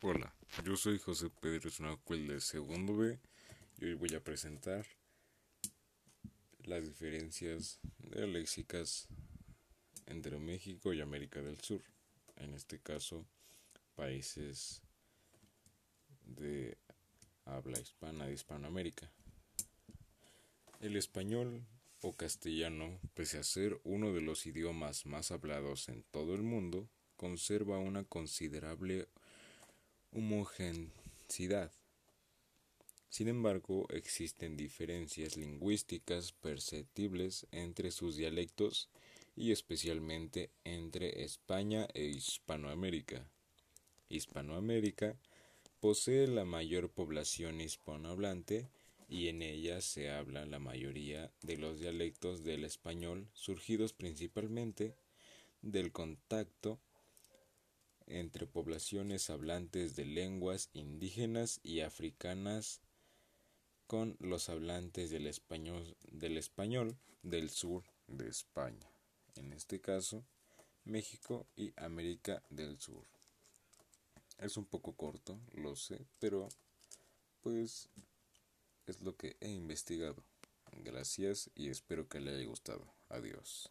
Hola, yo soy José Pedro Zunacuel de segundo B y hoy voy a presentar las diferencias léxicas entre México y América del Sur, en este caso países de habla hispana de Hispanoamérica. El español o castellano, pese a ser uno de los idiomas más hablados en todo el mundo, conserva una considerable homogeneidad. Sin embargo, existen diferencias lingüísticas perceptibles entre sus dialectos y especialmente entre España e Hispanoamérica. Hispanoamérica posee la mayor población hispanohablante y en ella se habla la mayoría de los dialectos del español surgidos principalmente del contacto entre poblaciones hablantes de lenguas indígenas y africanas con los hablantes del español, del español del sur de España, en este caso México y América del Sur. Es un poco corto, lo sé, pero pues es lo que he investigado. Gracias y espero que le haya gustado. Adiós.